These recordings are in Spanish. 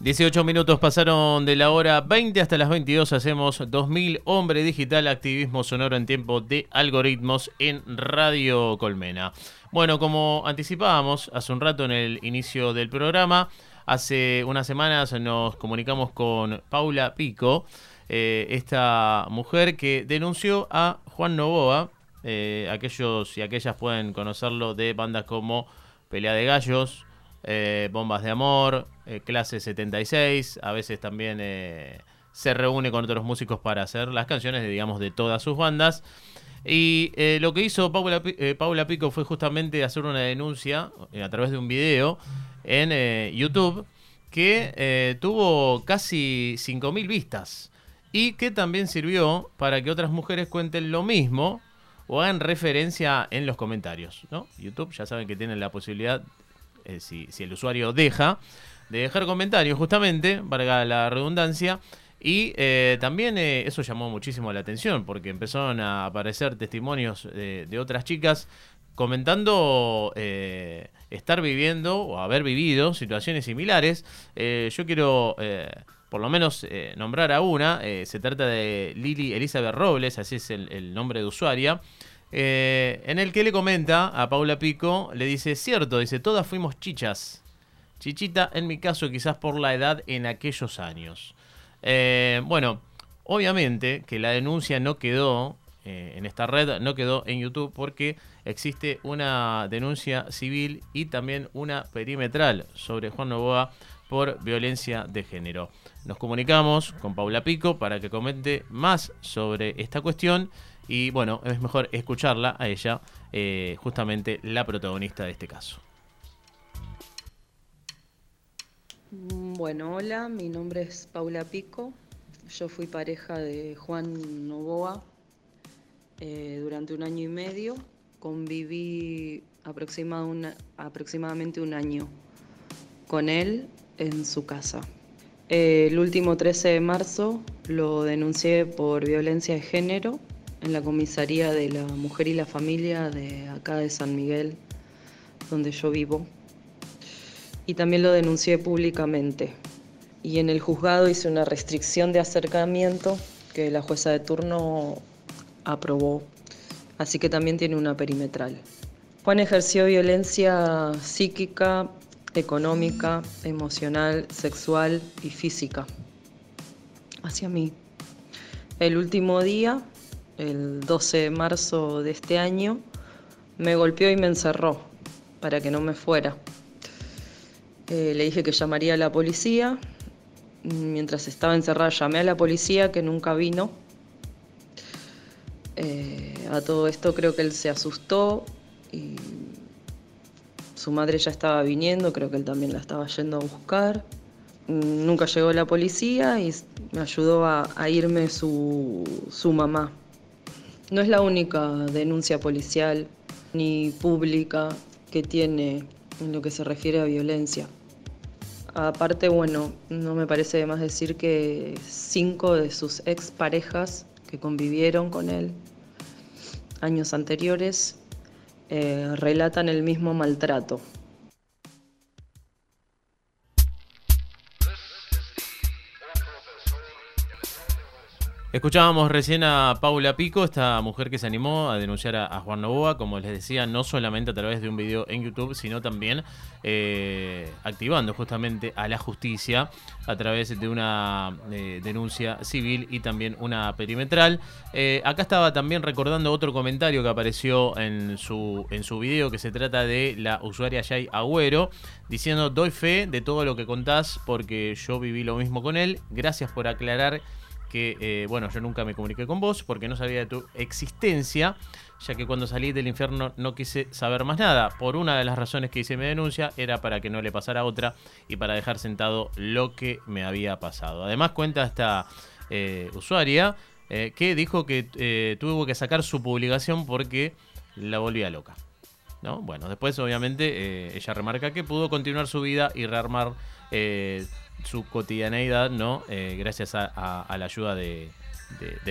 18 minutos pasaron de la hora 20 hasta las 22. Hacemos 2000 Hombre Digital, activismo sonoro en tiempo de algoritmos en Radio Colmena. Bueno, como anticipábamos hace un rato en el inicio del programa, hace unas semanas nos comunicamos con Paula Pico, eh, esta mujer que denunció a Juan Novoa. Eh, aquellos y aquellas pueden conocerlo de bandas como Pelea de Gallos, eh, Bombas de Amor, eh, Clase 76, a veces también eh, se reúne con otros músicos para hacer las canciones, de, digamos, de todas sus bandas. Y lo que hizo Paula, Pico fue justamente hacer una denuncia a través de un video en YouTube que tuvo casi 5.000 vistas y que también sirvió para que otras mujeres cuenten lo mismo o hagan referencia en los comentarios. ¿no? YouTube ya saben que tienen la posibilidad eh, si, el usuario deja, de dejar comentarios justamente, valga la redundancia. Y eh, también eh, eso llamó muchísimo la atención porque empezaron a aparecer testimonios de, otras chicas comentando estar viviendo o haber vivido situaciones similares. yo quiero por lo menos nombrar a una. se trata de Lili Elizabeth Robles, así es el nombre de usuaria. Eh, en el que le comenta a Paula Pico, le dice, cierto, dice, todas fuimos chichas. Chichita, en mi caso, quizás por la edad en aquellos años. Eh, bueno, obviamente que la denuncia no quedó eh, en esta red, no quedó en YouTube porque existe una denuncia civil y también una perimetral sobre Juan Novoa por violencia de género. Nos comunicamos con Paula Pico para que comente más sobre esta cuestión y bueno, es mejor escucharla a ella, eh, justamente la protagonista de este caso. Mm, bueno, hola, mi nombre es Paula Pico. Yo fui pareja de Juan Novoa eh, durante un año y medio. Conviví aproximadamente un año con él en su casa. el último 13 de marzo lo denuncié por violencia de género en la comisaría de la mujer y la familia de acá de San Miguel, donde yo vivo. Y también lo denuncié públicamente. Y en el juzgado hice una restricción de acercamiento que la jueza de turno aprobó. Así que también tiene una perimetral. Juan ejerció violencia psíquica, económica, emocional, sexual y física hacia mí. El último día el 12 de marzo de este año, me golpeó y me encerró para que no me fuera. Eh, le dije que llamaría a la policía. Mientras estaba encerrada llamé a la policía que nunca vino. Eh, a todo esto creo que él se asustó y su madre ya estaba viniendo, creo que él también la estaba yendo a buscar. Nunca llegó la policía y me ayudó a, irme su mamá. No es la única denuncia policial ni pública que tiene en lo que se refiere a violencia. Aparte, bueno, no me parece de más decir que cinco de sus exparejas que convivieron con él años anteriores eh, relatan el mismo maltrato. Escuchábamos recién a Paula Pico, esta mujer que se animó a denunciar a, Juan Novoa, como les decía, no solamente a través de un video en YouTube, sino también eh, activando justamente a la justicia a través de una eh, denuncia civil y también una perimetral. Eh, acá estaba también recordando otro comentario que apareció en su, en su video, que se trata de la usuaria Jay Agüero, diciendo, doy fe de todo lo que contás porque yo viví lo mismo con él, gracias por aclarar que, eh, bueno, yo nunca me comuniqué con vos porque no sabía de tu existencia, ya que cuando salí del infierno no quise saber más nada. Por una de las razones que hice mi denuncia era para que no le pasara otra y para dejar sentado lo que me había pasado. Además cuenta esta eh, usuaria eh, que dijo que tuvo que sacar su publicación porque la volvía loca. ¿No? Bueno, después obviamente ella remarca que pudo continuar su vida y rearmar su cotidianeidad, ¿no? Eh, gracias a, la ayuda de,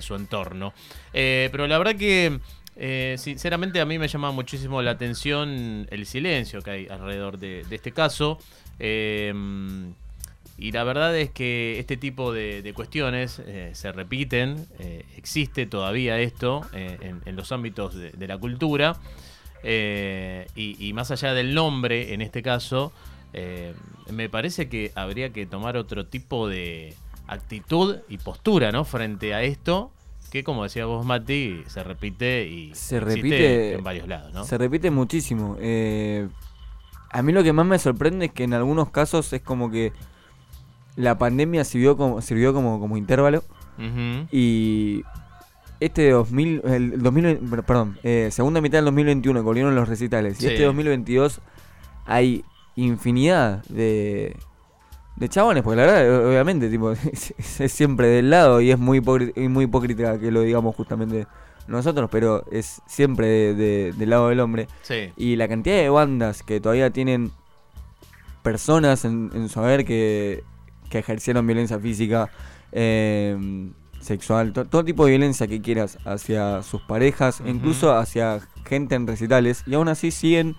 su entorno. Eh, pero la verdad que, eh, sinceramente, a mí me llama muchísimo la atención el silencio que hay alrededor de, este caso. y la verdad es que este tipo de, cuestiones se repiten, existe todavía esto eh, en, los ámbitos de, la cultura, y, más allá del nombre, en este caso, me parece que habría que tomar otro tipo de actitud y postura ¿no? frente a esto, que como decía vos, Mati, se repite y se repite en varios lados. ¿no? Se repite muchísimo. a mí lo que más me sorprende es que en algunos casos es como que la pandemia sirvió como, sirvió como, como intervalo. Y este 2000, el 2020, perdón, eh, segunda mitad del 2021 volvieron los recitales. Y este 2022 hay infinidad de, de chabones, porque la verdad, obviamente, tipo, es, siempre del lado y es muy, muy hipócrita que lo digamos justamente nosotros, pero es siempre del lado del hombre. Y la cantidad de bandas que todavía tienen personas en, en su haber que que ejercieron violencia física, em, sexual, todo tipo de violencia que quieras hacia sus parejas, incluso hacia gente en recitales, y aún así siguen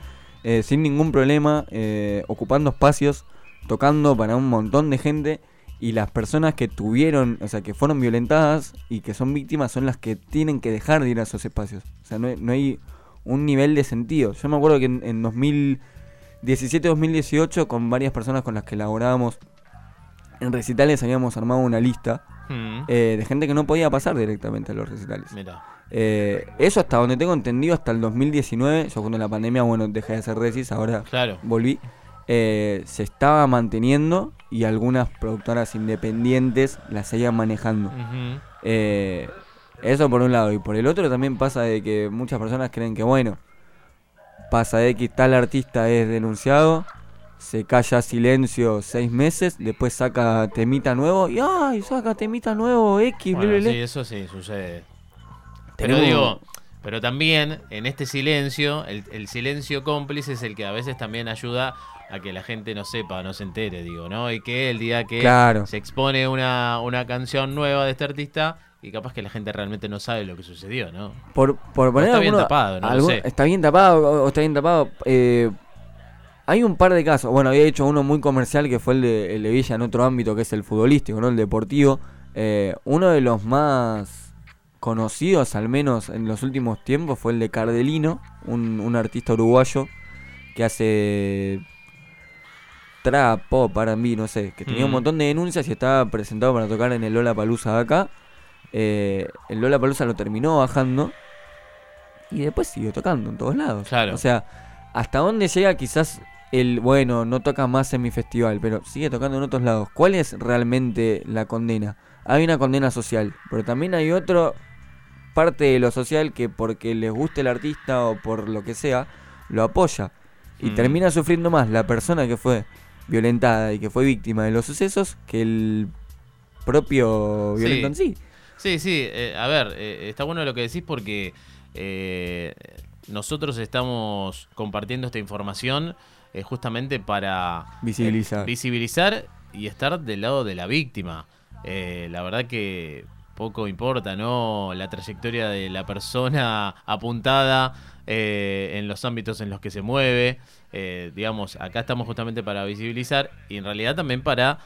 eh, sin ningún problema eh, ocupando espacios, tocando para un montón de gente. Y las personas que tuvieron, o sea, que fueron violentadas y que son víctimas son las que tienen que dejar de ir a esos espacios. O sea, no, no hay un nivel de sentido. Yo me acuerdo que en, en 2017-2018, con varias personas con las que elaborábamos en recitales habíamos armado una lista mm. eh, de gente que no podía pasar directamente a los recitales. Eh, eso hasta donde tengo entendido, hasta el 2019, yo cuando la pandemia, bueno, dejé de hacer recis, ahora volví. Eh, se estaba manteniendo y algunas productoras independientes las seguían manejando. eso por un lado. Y por el otro también pasa de que muchas personas creen que, bueno, pasa de que tal artista es denunciado se calla silencio seis meses, después saca temita nuevo y ¡ay! saca temita nuevo X, bueno, Sí, eso sí sucede. Pero digo, pero también en este silencio, el, silencio cómplice es el que a veces también ayuda a que la gente no sepa, no se entere, digo, ¿no? Y que el día que se expone una, una canción nueva de este artista, y capaz que la gente realmente no sabe lo que sucedió, ¿no? Por, por poner está bien tapado, ¿no? Está bien tapado o está bien tapado. Eh, hay un par de casos. Bueno, había hecho uno muy comercial que fue el de, el de Villa en otro ámbito que es el futbolístico, ¿no? El deportivo. Eh, uno de los más conocidos, al menos en los últimos tiempos, fue el de Cardelino, un, artista uruguayo que hace trap, pop, para mí, no sé, que tenía un mm. montón de denuncias y estaba presentado para tocar en el Lola Palusa de acá. Eh, el Lola Palusa lo terminó bajando y después siguió tocando en todos lados. Claro. O sea, hasta dónde llega quizás el, bueno, no toca más en mi festival, pero sigue tocando en otros lados. ¿Cuál es realmente la condena? Hay una condena social, pero también hay otra parte de lo social que porque les guste el artista o por lo que sea, lo apoya. Y mm. termina sufriendo más la persona que fue violentada y que fue víctima de los sucesos que el propio violento en sí. Sí, sí, eh, a ver, eh, está bueno lo que decís porque eh, nosotros estamos compartiendo esta información eh, justamente para visibilizar. Eh, visibilizar y estar del lado de la víctima. Eh, la verdad que poco importa, ¿no? La trayectoria de la persona apuntada en los ámbitos en los que se mueve. digamos, acá estamos justamente para visibilizar y en realidad también para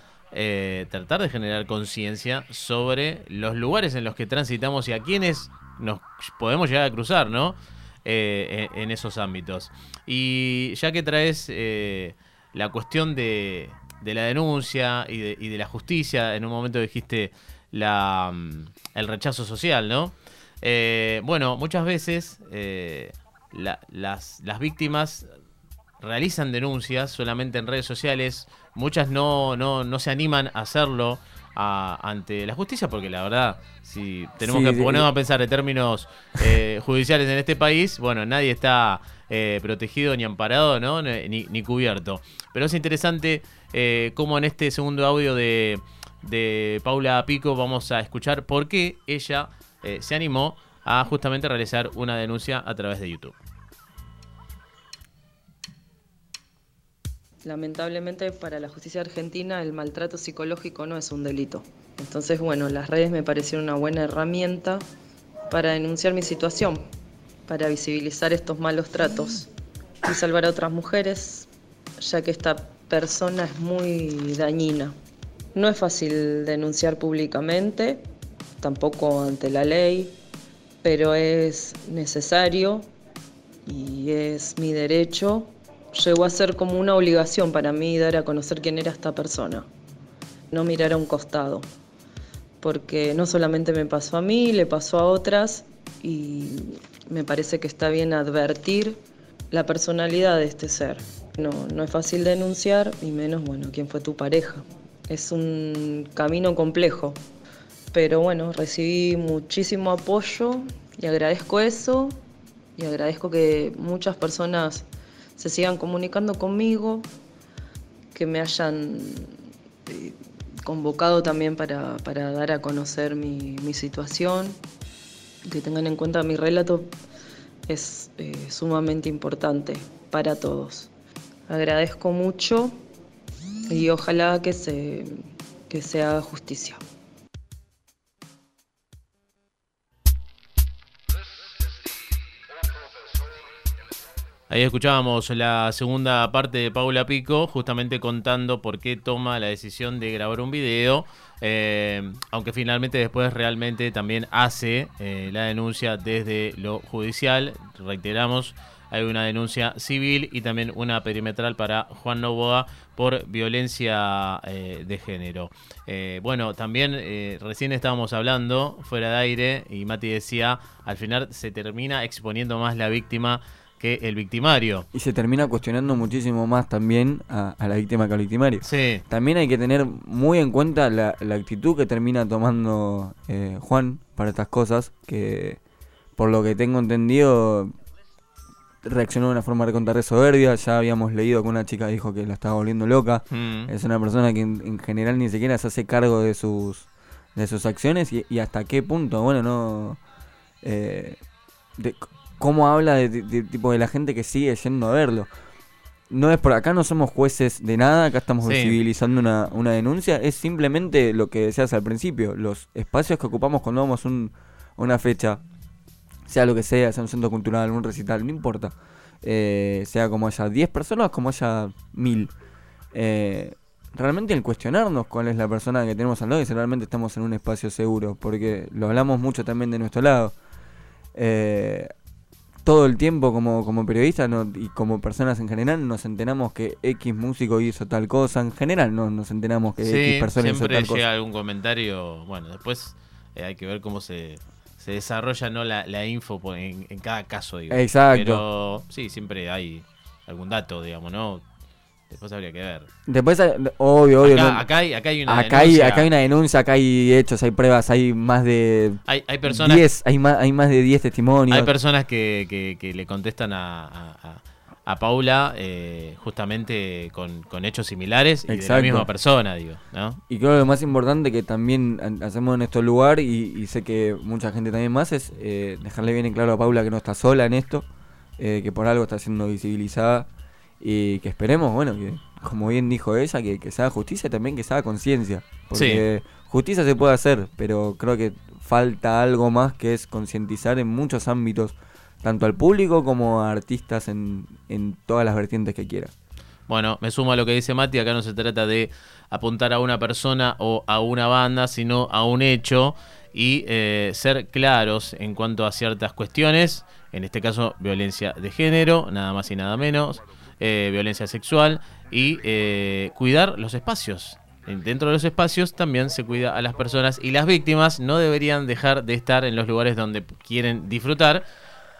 tratar de generar conciencia sobre los lugares en los que transitamos y a quienes nos podemos llegar a cruzar, ¿no? Eh, en, esos ámbitos. Y ya que traes eh, la cuestión de, la denuncia y de, la justicia, en un momento dijiste la, mm, el rechazo social, ¿no? Eh, bueno, muchas veces las, las víctimas realizan denuncias solamente en redes sociales, muchas no, no, no se animan a hacerlo ante la justicia, porque la verdad, si tenemos que ponernos a pensar en términos eh, judiciales en este país, bueno, nadie está eh, protegido ni amparado, ¿no? Ni, cubierto. Pero es interesante eh, cómo en este segundo audio de, de Paula Pico vamos a escuchar por qué ella se animó a justamente realizar una denuncia a través de YouTube. Lamentablemente para la justicia argentina el maltrato psicológico no es un delito. Entonces, bueno, las redes me parecieron una buena herramienta para denunciar mi situación, para visibilizar estos malos tratos y salvar a otras mujeres, ya que esta persona es muy dañina No es fácil denunciar públicamente, tampoco ante la ley, pero es necesario y es mi derecho. Llegó a ser como una obligación para mí dar a conocer quién era esta persona, no mirar a un costado, porque no solamente me pasó a mí, le pasó a otras y me parece que está bien advertir la personalidad de este ser. No, no es fácil denunciar, y menos, bueno, quién fue tu pareja. Es un camino complejo, pero bueno, recibí muchísimo apoyo y agradezco eso y agradezco que muchas personas se sigan comunicando conmigo, que me hayan eh, convocado también para, dar a conocer mi, situación, que tengan en cuenta mi relato es eh, sumamente importante para todos. Agradezco mucho y ojalá que se, que se haga justicia. Ahí escuchábamos la segunda parte de Paula Pico, justamente contando por qué toma la decisión de grabar un video, eh, aunque finalmente después realmente también hace eh, la denuncia desde lo judicial. Reiteramos, hay una denuncia civil y también una perimetral para Juan Novoa por violencia eh, de género. bueno, también recién estábamos hablando fuera de aire y Mati decía, al final se termina exponiendo más la víctima que el victimario. Y se termina cuestionando muchísimo más también a, la víctima que al victimario. Sí. También hay que tener muy en cuenta la, actitud que termina tomando eh, Juan para estas cosas, que por lo que tengo entendido reaccionó de una forma recontra soberbia. Ya habíamos leído que una chica dijo que la estaba volviendo loca. Mm. Es una persona que en, general ni siquiera se hace cargo de sus de sus acciones y, hasta qué punto, bueno, no... Eh, cómo habla de, tipo de la gente que sigue yendo a verlo. No es por acá, no somos jueces de nada, acá estamos visibilizando una, una, denuncia, es simplemente lo que decías al principio, los espacios que ocupamos cuando vamos a una fecha, sea lo que sea, sea un centro cultural, un recital, no importa, eh, sea como haya 10 personas, como haya 1000. Eh, realmente el cuestionarnos cuál es la persona que tenemos al lado y si realmente estamos en un espacio seguro, porque lo hablamos mucho también de nuestro lado. Eh, todo el tiempo como, como periodistas y como personas en general nos enteramos que X músico hizo tal cosa. En general no nos enteramos que X persona hizo tal cosa. Siempre llega algún comentario. Bueno, después eh, hay que ver cómo se, se desarrolla no la, la info en, en, cada caso. Digo. Exacto. Pero sí, siempre hay algún dato, digamos, ¿no? Después habría que ver. Después, obvio, obvio. Acá, hay, acá hay una acá denuncia. Hay, acá hay una denuncia, acá hay hechos, hay pruebas, hay más de. Hay, hay personas. hay, más, hay más de 10 testimonios. Hay personas que, que, le contestan a, a, Paula eh, justamente con, con, hechos similares y de la misma persona, digo. ¿no? Y creo que lo más importante que también hacemos en este lugar, y, sé que mucha gente también más, es eh, dejarle bien en claro a Paula que no está sola en esto, eh, que por algo está siendo visibilizada y que esperemos, bueno, que como bien dijo ella, que, que se haga justicia y también que se haga conciencia. Porque justicia se puede hacer, pero creo que falta algo más que es concientizar en muchos ámbitos, tanto al público como a artistas en, en todas las vertientes que quiera. Bueno, me sumo a lo que dice Mati, acá no se trata de apuntar a una persona o a una banda, sino a un hecho y eh, ser claros en cuanto a ciertas cuestiones, en este caso violencia de género, nada más y nada menos. Eh, violencia sexual y eh, cuidar los espacios. Dentro de los espacios también se cuida a las personas y las víctimas no deberían dejar de estar en los lugares donde quieren disfrutar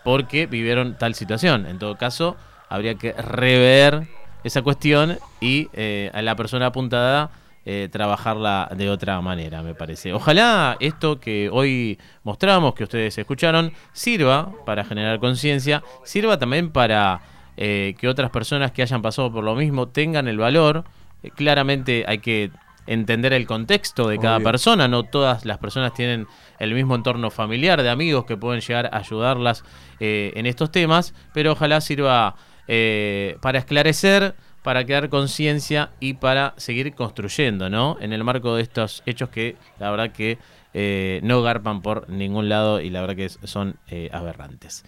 porque vivieron tal situación. En todo caso, habría que rever esa cuestión y eh, a la persona apuntada trabajarla de otra manera, me parece. Ojalá esto que hoy mostramos, que ustedes escucharon, sirva para generar conciencia, sirva también para eh, que otras personas que hayan pasado por lo mismo tengan el valor. Eh, claramente hay que entender el contexto de cada persona, no todas las personas tienen el mismo entorno familiar de amigos que pueden llegar a ayudarlas eh, en estos temas, pero ojalá sirva para esclarecer, para crear conciencia y para seguir construyendo, ¿no? En el marco de estos hechos que la verdad que no garpan por ningún lado y la verdad que son aberrantes.